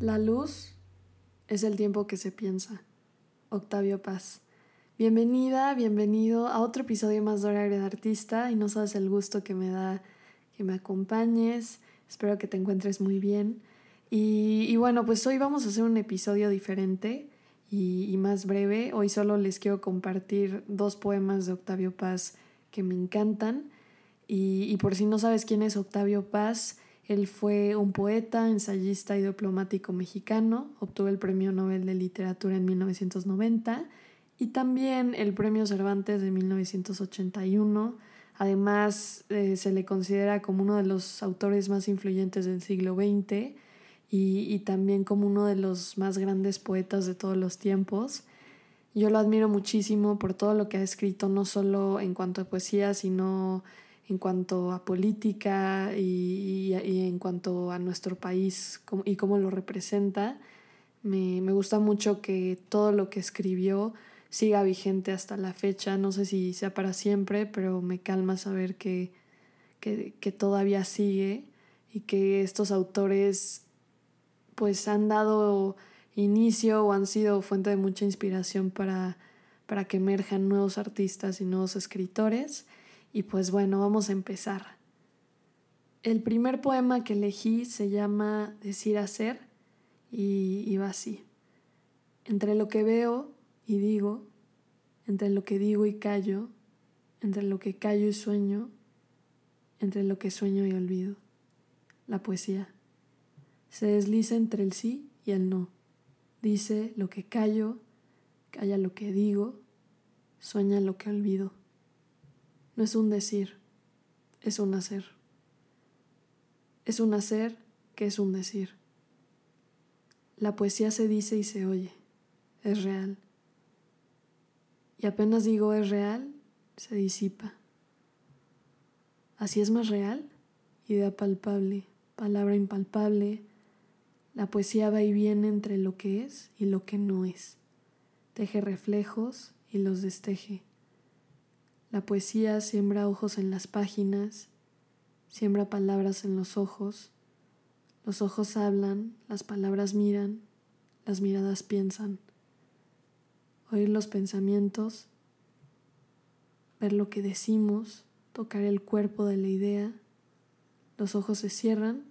La luz es el tiempo que se piensa. Octavio Paz. Bienvenida, bienvenido a otro episodio más de Horario de Artista y no sabes el gusto que me da que me acompañes. Espero que te encuentres muy bien. Y, bueno, pues hoy vamos a hacer un episodio diferente y, más breve. Hoy solo les quiero compartir dos poemas de Octavio Paz que me encantan. Y, y por si no sabes quién es Octavio Paz, él fue un poeta, ensayista y diplomático mexicano, obtuvo el Premio Nobel de Literatura en 1990 y también el Premio Cervantes de 1981. Además, eh, se le considera como uno de los autores más influyentes del siglo XX y, y también como uno de los más grandes poetas de todos los tiempos. Yo lo admiro muchísimo por todo lo que ha escrito, no solo en cuanto a poesía, sino en cuanto a política y, en cuanto a nuestro país y cómo lo representa. Me, gusta mucho que todo lo que escribió siga vigente hasta la fecha. No sé si sea para siempre, pero me calma saber que, que, todavía sigue y que estos autores pues han dado inicio o han sido fuente de mucha inspiración para, para que emerjan nuevos artistas y nuevos escritores. Y pues bueno, vamos a empezar. El primer poema que elegí se llama Decir hacer y, va así. Entre lo que veo y digo, entre lo que digo y callo, entre lo que callo y sueño, entre lo que sueño y olvido. La poesía. Se desliza entre el sí y el no. Dice lo que callo, calla lo que digo, sueña lo que olvido. No es un decir, es un hacer. Es un hacer que es un decir. La poesía se dice y se oye, es real. Y apenas digo es real, se disipa. Así es más real, idea palpable, palabra impalpable. La poesía va y viene entre lo que es y lo que no es. Teje reflejos y los desteje la poesía siembra ojos en las páginas, siembra palabras en los ojos. Los ojos hablan, las palabras miran, las miradas piensan. Oír los pensamientos, ver lo que decimos, tocar el cuerpo de la idea. Los ojos se cierran,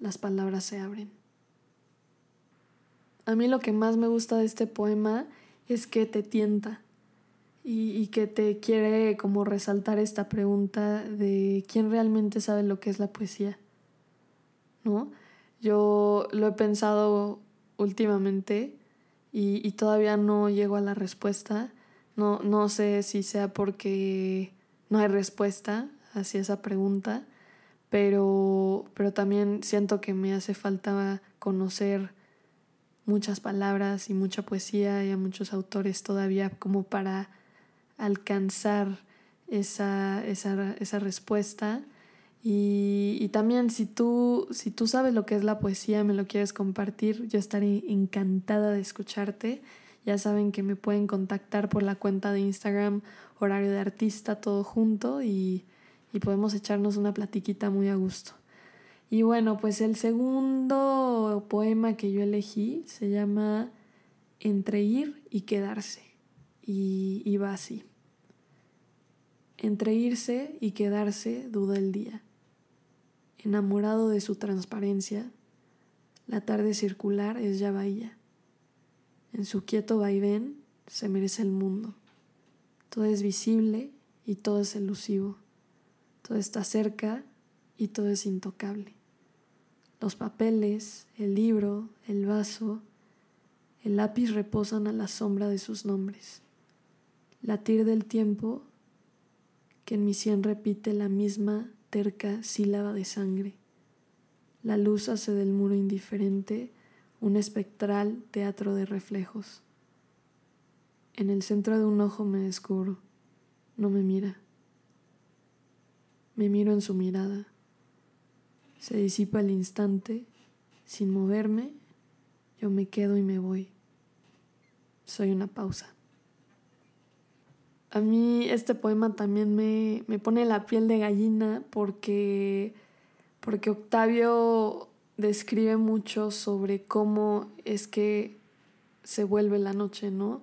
las palabras se abren. A mí lo que más me gusta de este poema es que te tienta y, que te quiere como resaltar esta pregunta de quién realmente sabe lo que es la poesía, ¿no? Yo lo he pensado últimamente y, y todavía no llego a la respuesta. No, no sé si sea porque no hay respuesta hacia esa pregunta, pero, pero también siento que me hace falta conocer muchas palabras y mucha poesía y a muchos autores todavía como para alcanzar esa, esa, respuesta. Y, también si tú, si tú sabes lo que es la poesía, me lo quieres compartir, yo estaré encantada de escucharte. Ya saben que me pueden contactar por la cuenta de Instagram, horario de artista, todo junto, y, y podemos echarnos una platiquita muy a gusto. Y bueno, pues el segundo poema que yo elegí se llama Entre ir y quedarse. Y, y va así. Entre irse y quedarse duda el día. Enamorado de su transparencia, la tarde circular es ya bahía. En su quieto vaivén se merece el mundo. Todo es visible y todo es elusivo. Todo está cerca y todo es intocable. Los papeles, el libro, el vaso, el lápiz reposan a la sombra de sus nombres. Latir del tiempo que en mi sien repite la misma terca sílaba de sangre. La luz hace del muro indiferente un espectral teatro de reflejos. En el centro de un ojo me descubro, no me mira. Me miro en su mirada. Se disipa el instante, sin moverme, yo me quedo y me voy. Soy una pausa. A mí este poema también me, pone la piel de gallina porque, porque Octavio describe mucho sobre cómo es que se vuelve la noche, ¿no?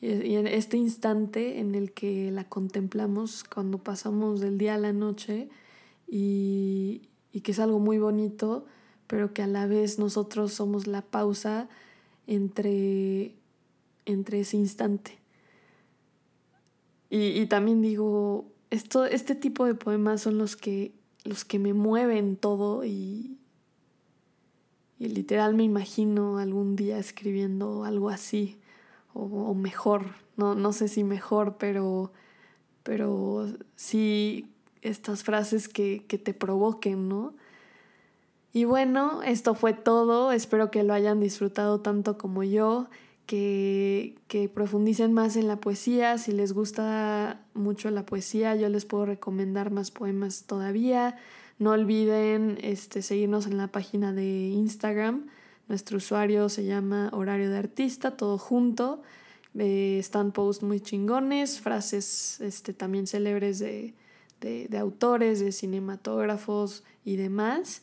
Y en este instante en el que la contemplamos cuando pasamos del día a la noche y, y que es algo muy bonito, pero que a la vez nosotros somos la pausa entre, entre ese instante. Y, y también digo, esto, este tipo de poemas son los que, los que me mueven todo y, y literal me imagino algún día escribiendo algo así, o, mejor, no, no sé si mejor, pero, pero sí estas frases que, que te provoquen, ¿no? Y bueno, esto fue todo. Espero que lo hayan disfrutado tanto como yo, que, que, profundicen más en la poesía. Si les gusta mucho la poesía, yo les puedo recomendar más poemas todavía. No olviden este, seguirnos en la página de Instagram. Nuestro usuario se llama Horario de Artista, todo junto. Eh, están posts muy chingones, frases este, también célebres de, de, autores, de cinematógrafos y demás.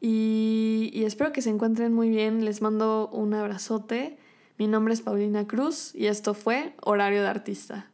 Y, y espero que se encuentren muy bien. Les mando un abrazote. Mi nombre es Paulina Cruz y esto fue Horario de Artista.